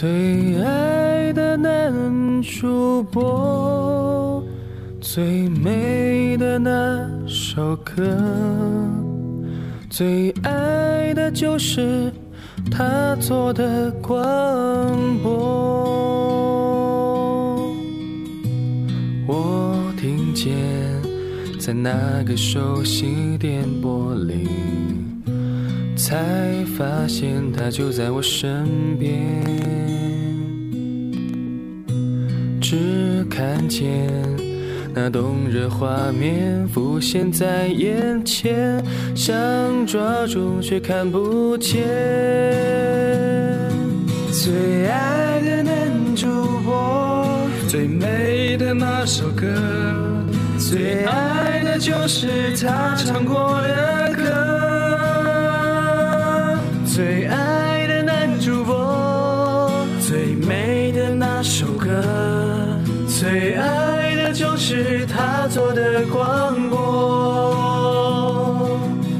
最爱的男主播，最美的那首歌，最爱的就是他做的广播。我听见，在那个熟悉电波里。才发现他就在我身边，只看见那动人画面浮现在眼前，想抓住却看不见。最爱的男主播，最美的那首歌，最爱的就是他唱过的歌。最爱的男主播，最美的那首歌，最爱的就是他做的广播。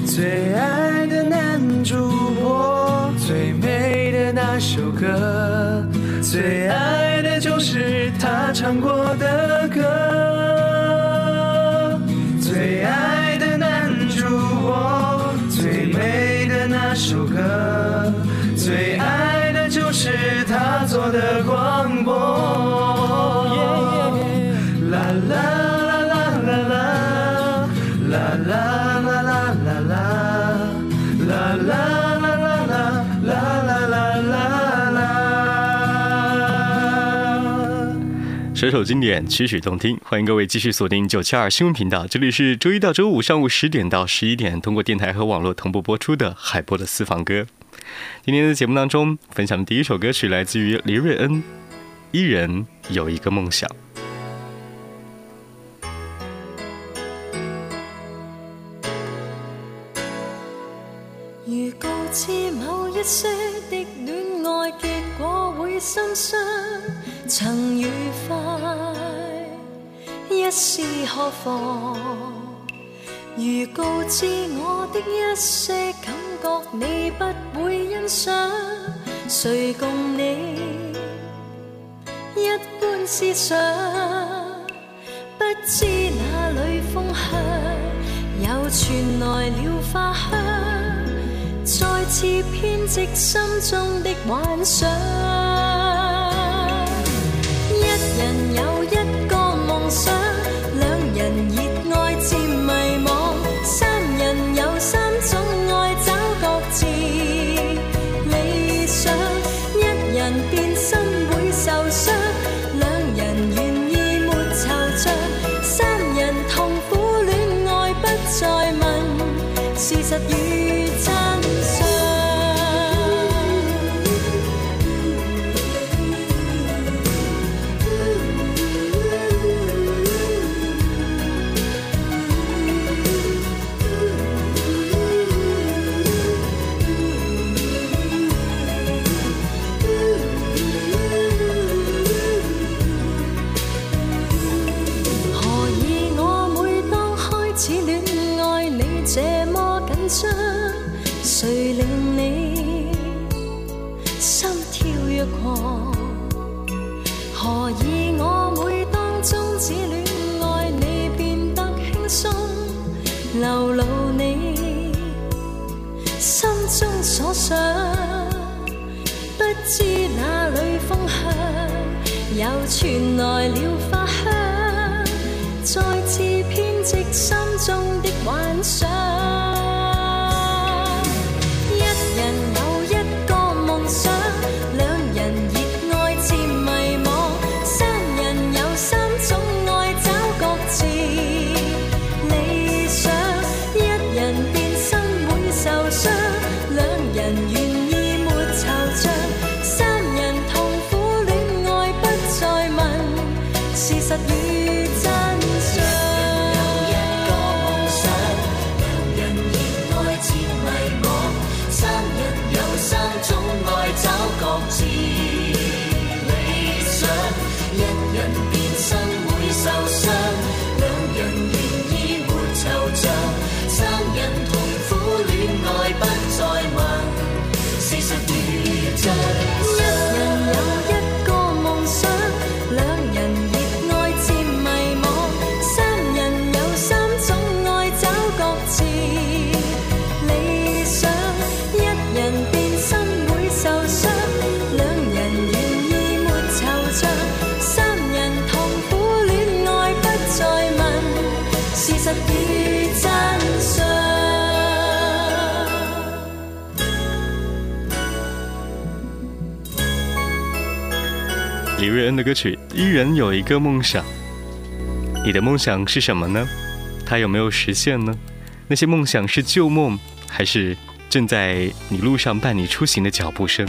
最爱的男主播，最美的那首歌，最爱的就是他唱过。首歌，最爱的就是他做的歌。这首经典曲曲动听，欢迎各位继续锁定九七二新闻频道。这里是周一到周五上午十点到十一点，通过电台和网络同步播出的海波的私房歌。今天的节目当中分享的第一首歌曲来自于黎瑞恩，《一人有一个梦想》。如某一些的果曾愉快，一絲何妨？如告知我的一些感覺，你不會欣賞。誰共你一般思想？不知哪裏風向，又傳來了花香，再次編織心中的幻想。人有一。的歌曲《依然有一个梦想》，你的梦想是什么呢？它有没有实现呢？那些梦想是旧梦，还是正在你路上伴你出行的脚步声？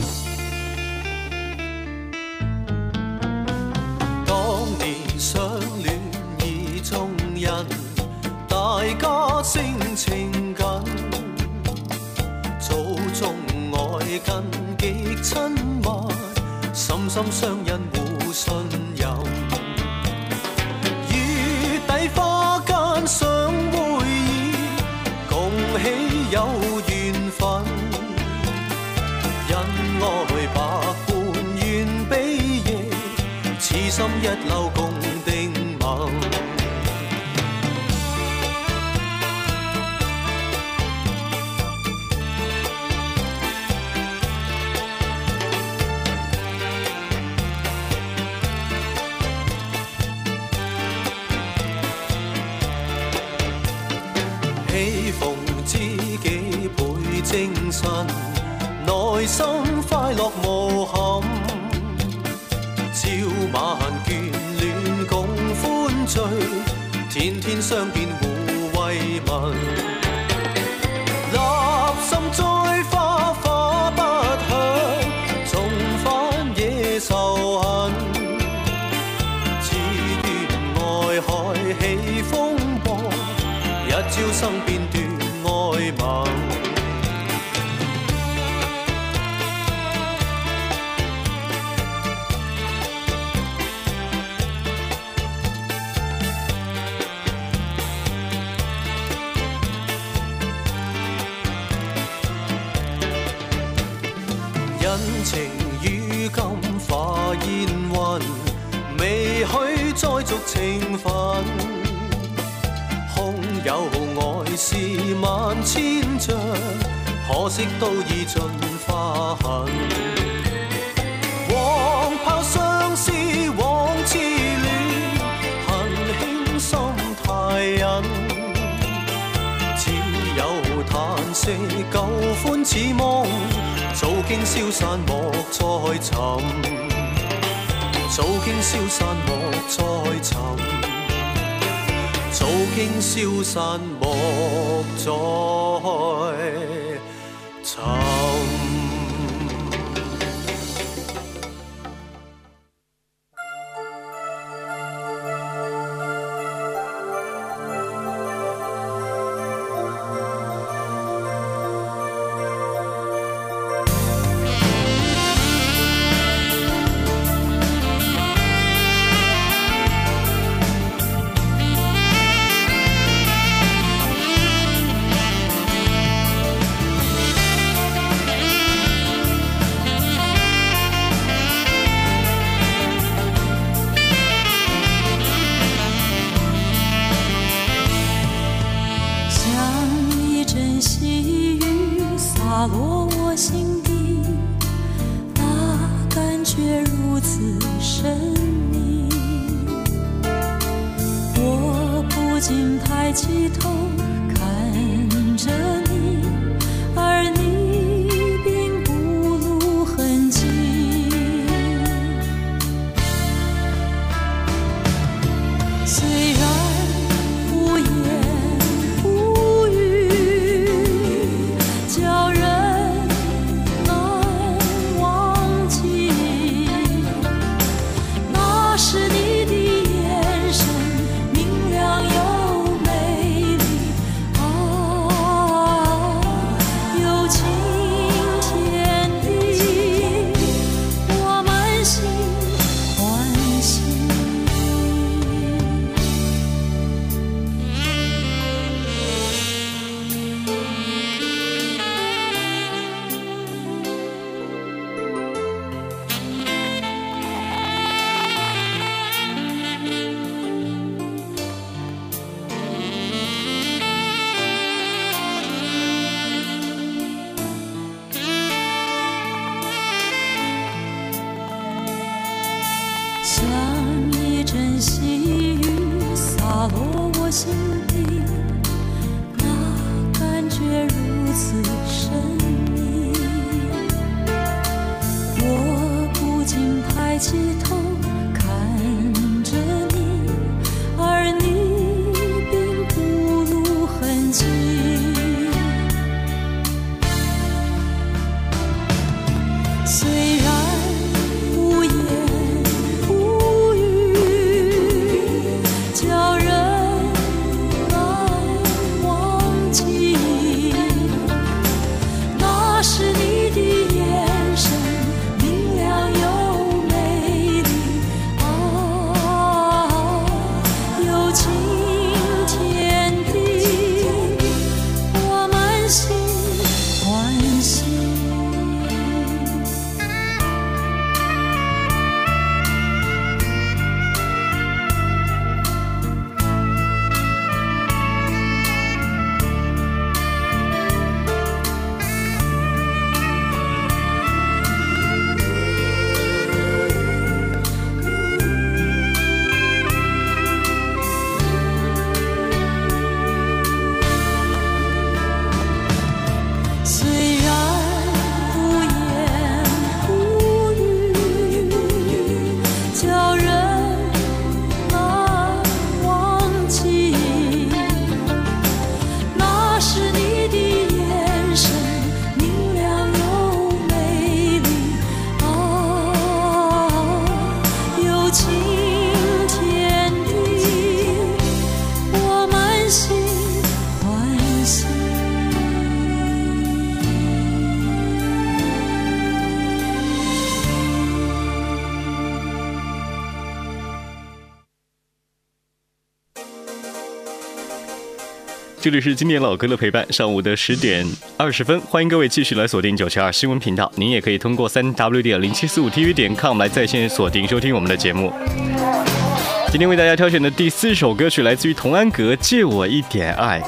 当年相恋意中人，大家性情近，祖中爱根极亲密，心心相印。月底花间相偎依，共喜有缘份。恩爱百般愿比翼，痴心一缕共。精神，内心快乐无憾。朝晚眷恋共欢聚，天天相见互慰问。立心栽花花不香，重返野愁恨。只段爱海起风波，一朝生变。可惜都已尽化痕，黄炮相思，枉痴恋，恨轻心太忍，只有叹息，旧欢似梦，早经消散，莫再寻。早经消散，莫再寻。早经消散，莫再。这里是经典老歌的陪伴，上午的十点二十分，欢迎各位继续来锁定九七二新闻频道。您也可以通过三 w 点零七四五 tv 点 com 来在线锁定收听我们的节目。今天为大家挑选的第四首歌曲来自于童安格，《借我一点爱》。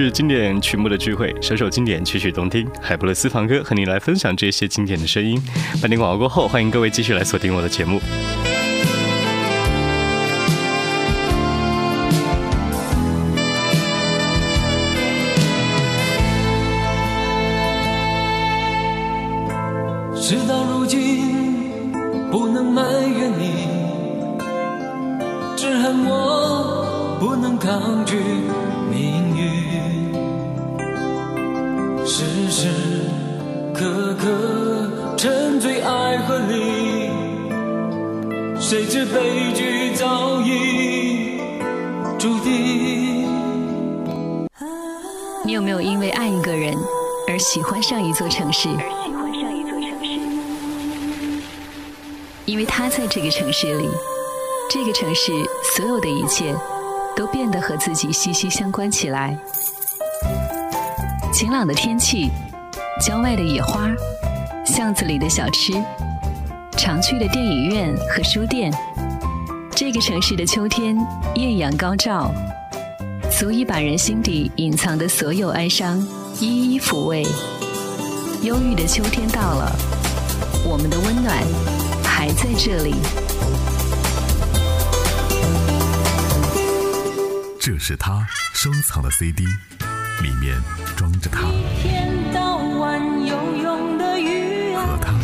是经典曲目的聚会，首首经典，曲曲动听。海波的私房歌和你来分享这些经典的声音。半点广告过后，欢迎各位继续来锁定我的节目。事到如今，不能埋怨你，只恨我不能抗拒你。时时刻刻沉醉爱谁知悲剧早已注定。你有没有因为爱一个人而喜欢上一座城市？因为他在这个城市里，这个城市所有的一切都变得和自己息息相关起来。晴朗的天气，郊外的野花，巷子里的小吃，常去的电影院和书店。这个城市的秋天，艳阳高照，足以把人心底隐藏的所有哀伤一一抚慰。忧郁的秋天到了，我们的温暖还在这里。这是他收藏的 CD，里面。装着它，和它，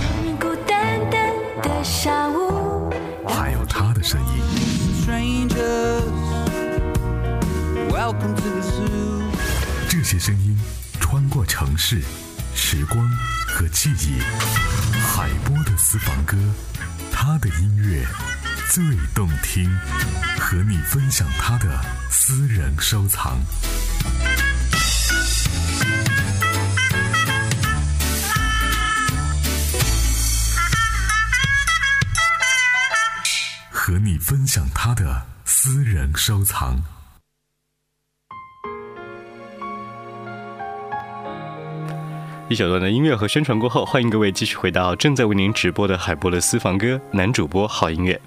还有他的声音。这些声音穿过城市、时光和记忆。海波的私房歌，他的音乐最动听，和你分享他的私人收藏。和你分享他的私人收藏。一小段的音乐和宣传过后，欢迎各位继续回到正在为您直播的海波的私房歌男主播好音乐。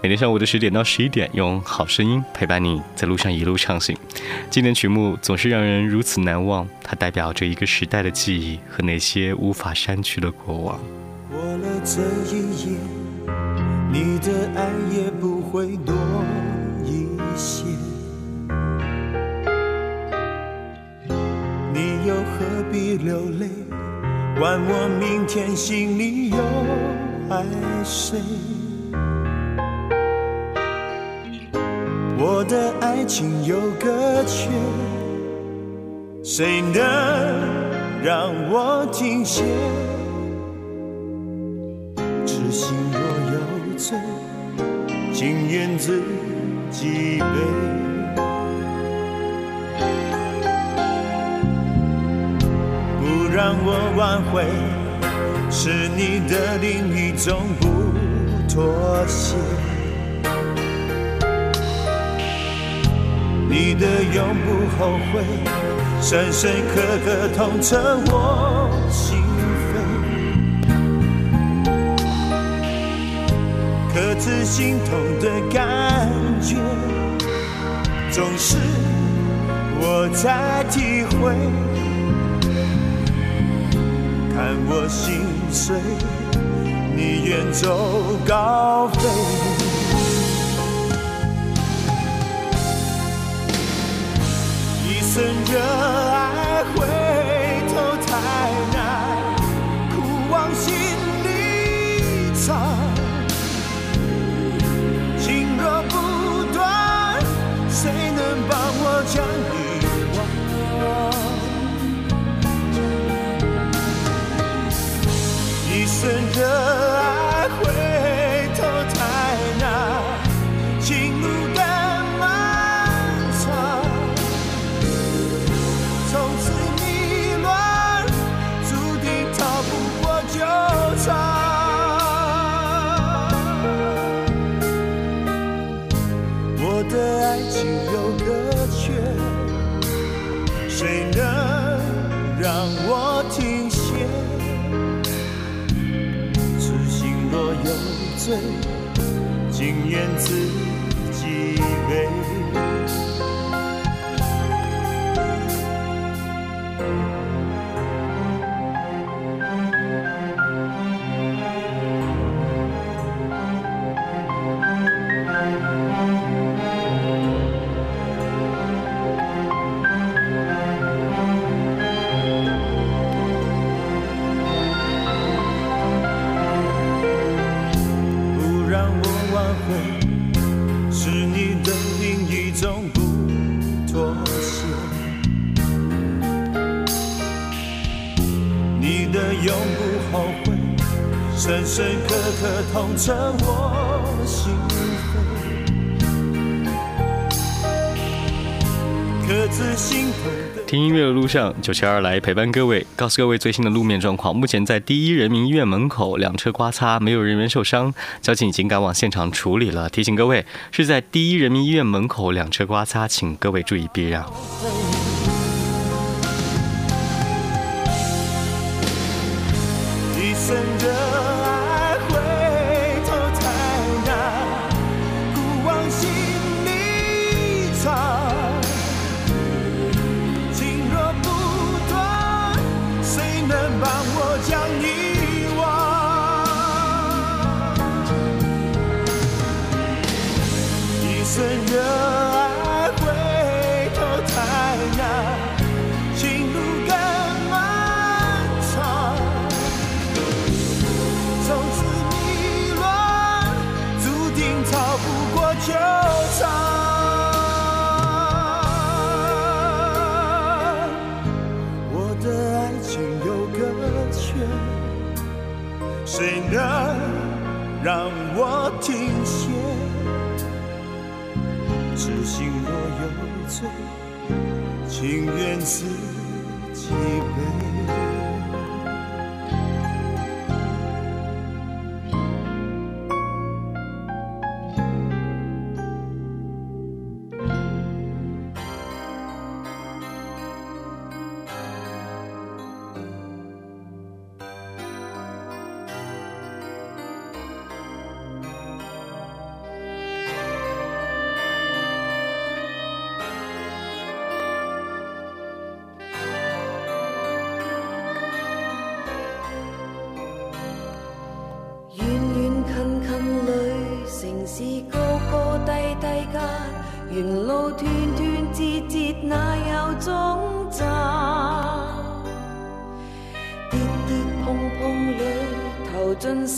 每天上午的十点到十一点，用好声音陪伴你，在路上一路畅行。经典曲目总是让人如此难忘，它代表着一个时代的记忆和那些无法删去的过往。过了这一夜。你的爱也不会多一些，你又何必流泪？管我明天心里又爱谁？我的爱情有个缺，谁能让我停歇？痴心若。碎，情愿自己背，不让我挽回，是你的另一种不妥协。你的永不后悔，深深刻刻痛彻我心。这次心痛的感觉，总是我在体会。看我心碎，你远走高飞。一生热爱会。上，九七二来陪伴各位，告诉各位最新的路面状况。目前在第一人民医院门口两车刮擦，没有人员受伤，交警已经赶往现场处理了。提醒各位是在第一人民医院门口两车刮擦，请各位注意避让。宁愿自己。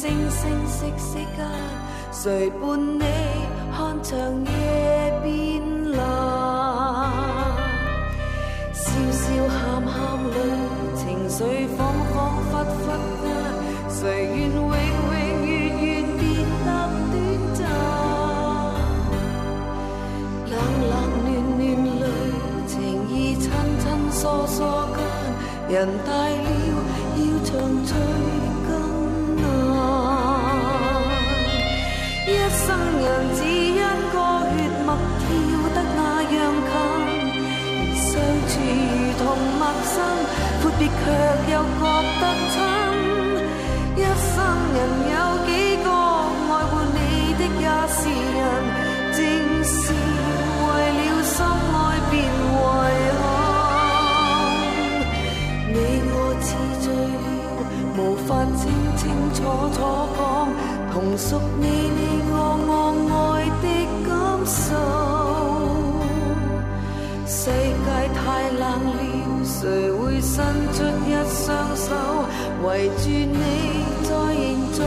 星星色色间，谁伴你看长夜变蓝？笑笑喊喊泪，情绪恍恍惚惚间，谁愿永永远远别得短暂？冷冷暖暖泪，情意亲亲疏疏间，人带泪。别却又觉得亲，一生人有几个爱护你的也是人，正是为了深爱便遗憾。你我似醉了，无法清清楚楚讲，同属你你我我爱的感受。世界太冷了。谁会伸出一双手，围住你再营造？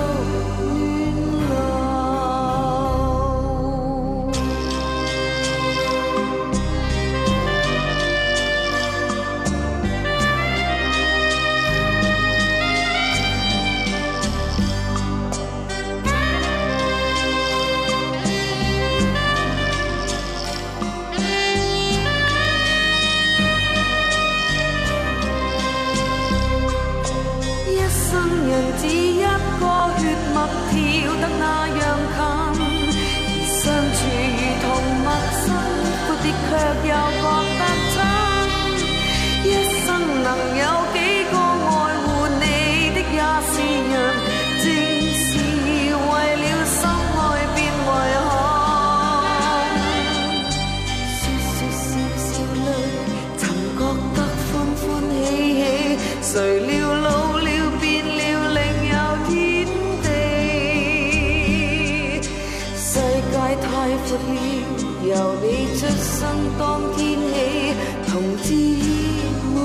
太阔了，由你出生当天起，同志。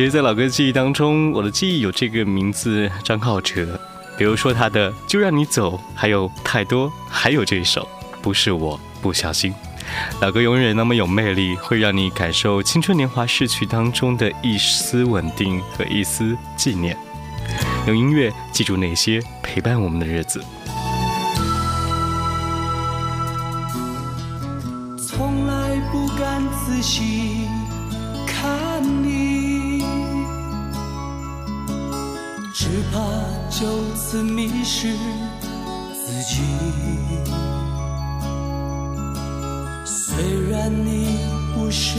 其实，在老哥记忆当中，我的记忆有这个名字张镐哲，比如说他的《就让你走》，还有太多，还有这一首《不是我不小心》。老哥永远那么有魅力，会让你感受青春年华逝去当中的一丝稳定和一丝纪念。用音乐记住那些陪伴我们的日子。从来不敢仔细。只怕就此迷失自己。虽然你不是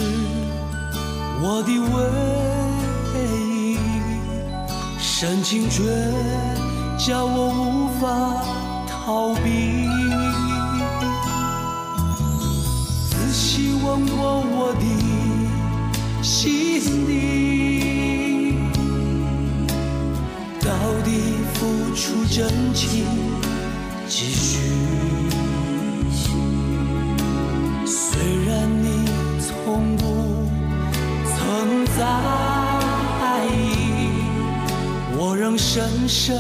我的唯一，深情却叫我无法逃避。仔细问过我的心底。出真情几许，虽然你从不曾在意，我仍深深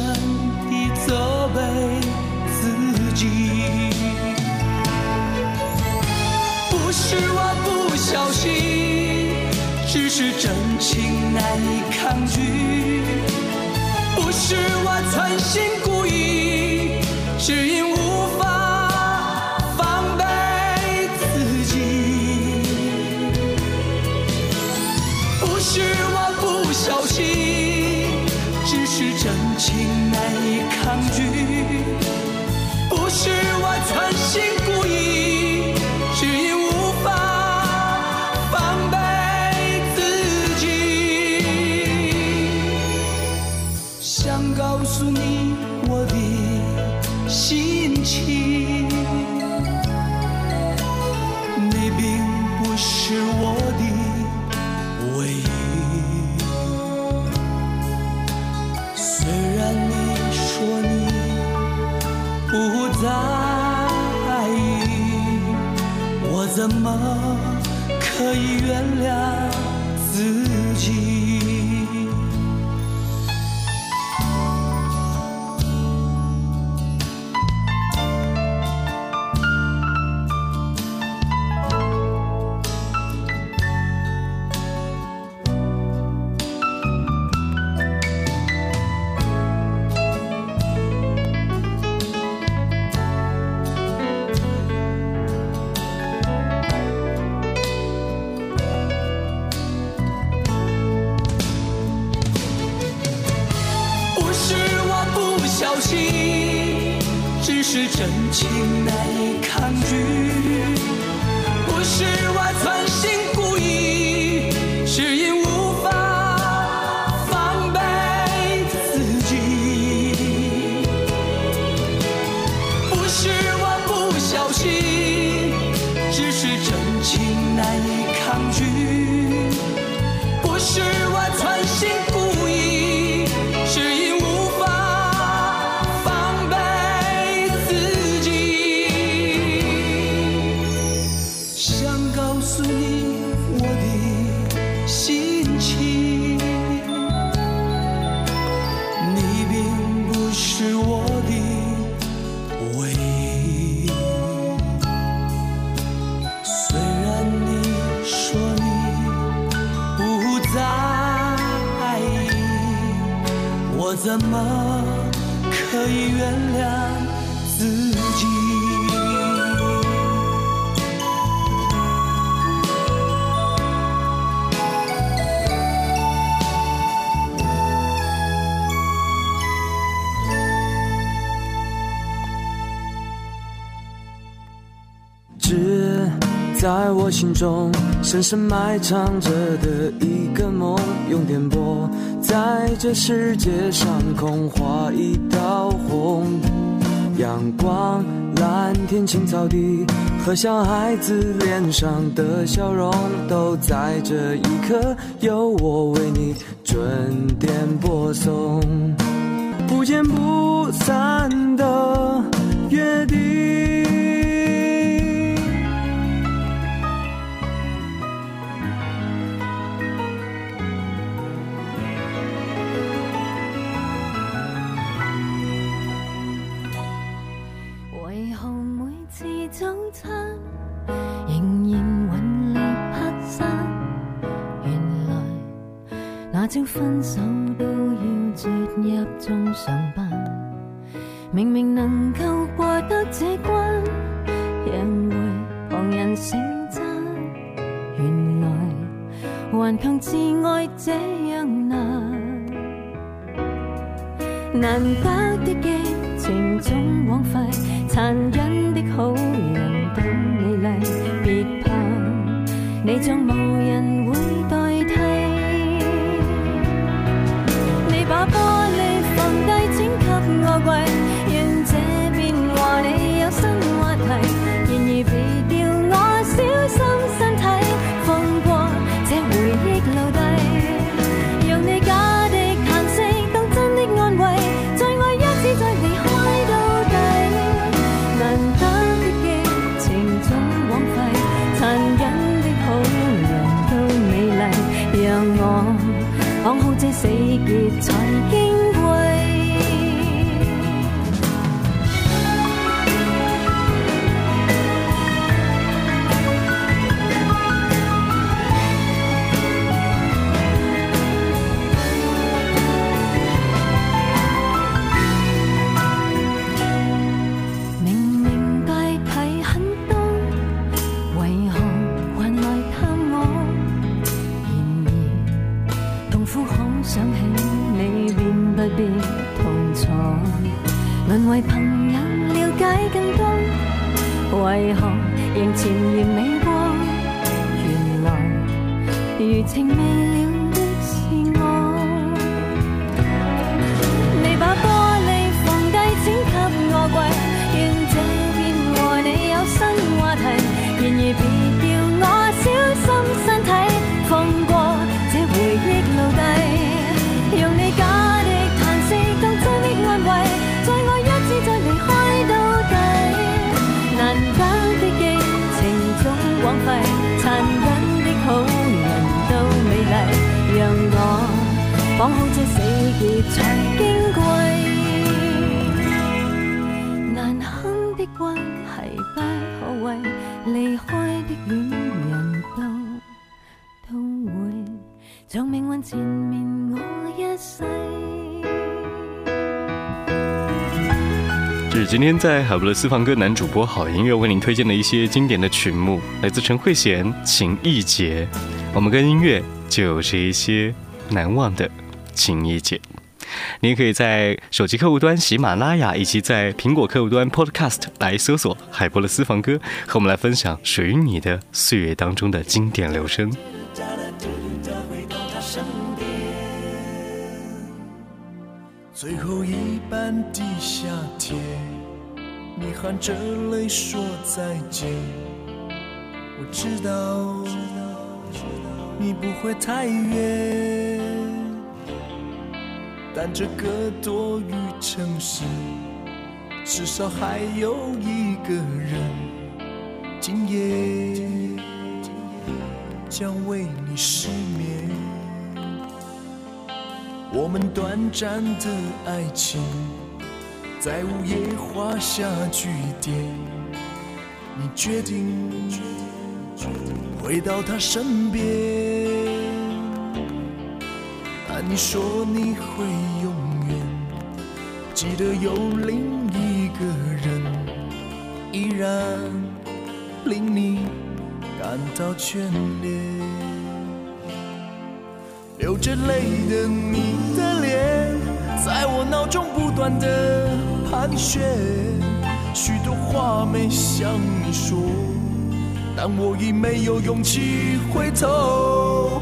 地责备自己。不是我不小心，只是真情难以抗拒。不是我存心故意，只因无法防备自己。不是我不小心，只是真情难以抗拒。不是我存心。心情。sure 怎么？心中深深埋藏着的一个梦，用电波在这世界上空画一道虹。阳光、蓝天、青草地和小孩子脸上的笑容，都在这一刻，由我为你准点播送。不见不散的约定。命运我一这是今天在海博的私房歌男主播好音乐为您推荐的一些经典的曲目，来自陈慧娴《情艺结》。我们跟音乐就是一些难忘的《情谊。结》，你也可以在手机客户端喜马拉雅以及在苹果客户端 Podcast 来搜索“海博的私房歌”，和我们来分享属于你的岁月当中的经典留声。最后一班地下铁，你含着泪说再见。我知道，你不会太远。但这个多雨城市，至少还有一个人，今夜将为你失眠。我们短暂的爱情在午夜画下句点，你决定回到他身边，但你说你会永远记得有另一个人，依然令你感到眷恋。流着泪的你的脸，在我脑中不断的盘旋，许多话没向你说，但我已没有勇气回头。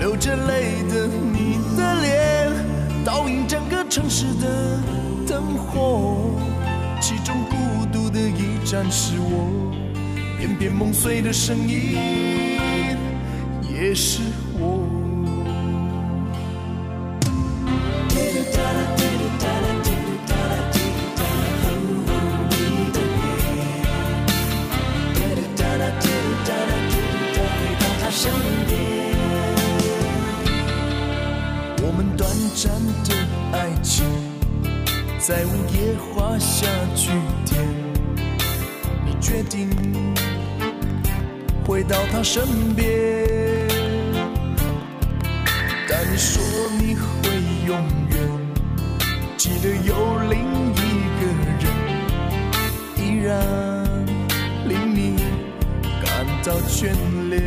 流着泪的你的脸，倒映整个城市的灯火，其中孤独的一盏是我，片片梦碎的声音，也是。身边，但你说你会永远记得有另一个人，依然令你感到眷恋。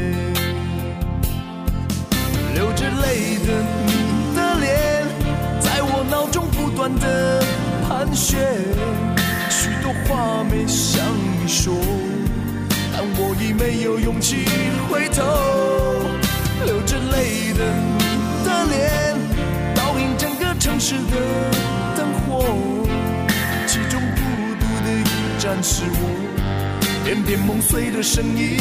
流着泪的你的脸，在我脑中不断的盘旋，许多话没想。没有勇气回头，流着泪的你的脸，倒映整个城市的灯火，其中孤独的一盏是我，片片梦碎的声音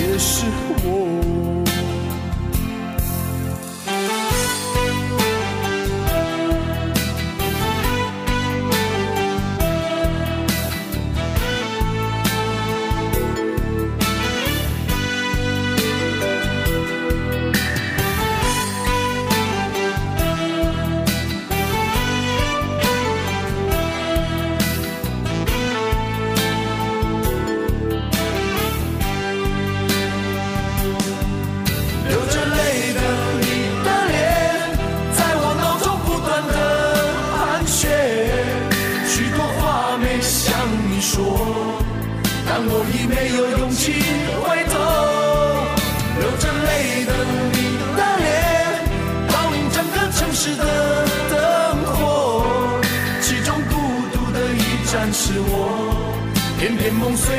也是我。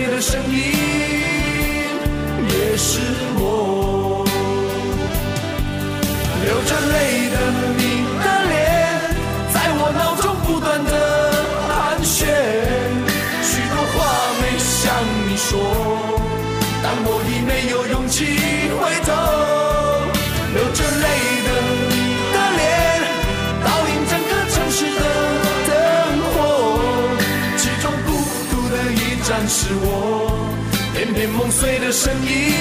的声音也是我，流着泪的你的脸，在我脑中不断的盘旋，许多话没向你说，但我已没有勇气。是我，片片梦碎的声音，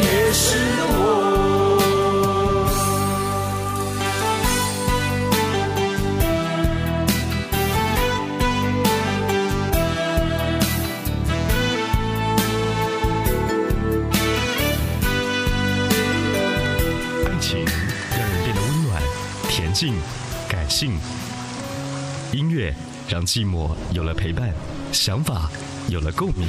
也是我。爱情让人变得温暖、恬静、感性；音乐让寂寞有了陪伴。想法有了共鸣，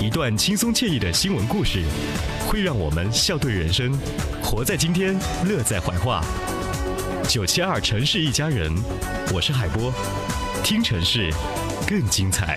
一段轻松惬意的新闻故事，会让我们笑对人生，活在今天，乐在怀化。九七二城市一家人，我是海波，听城市更精彩。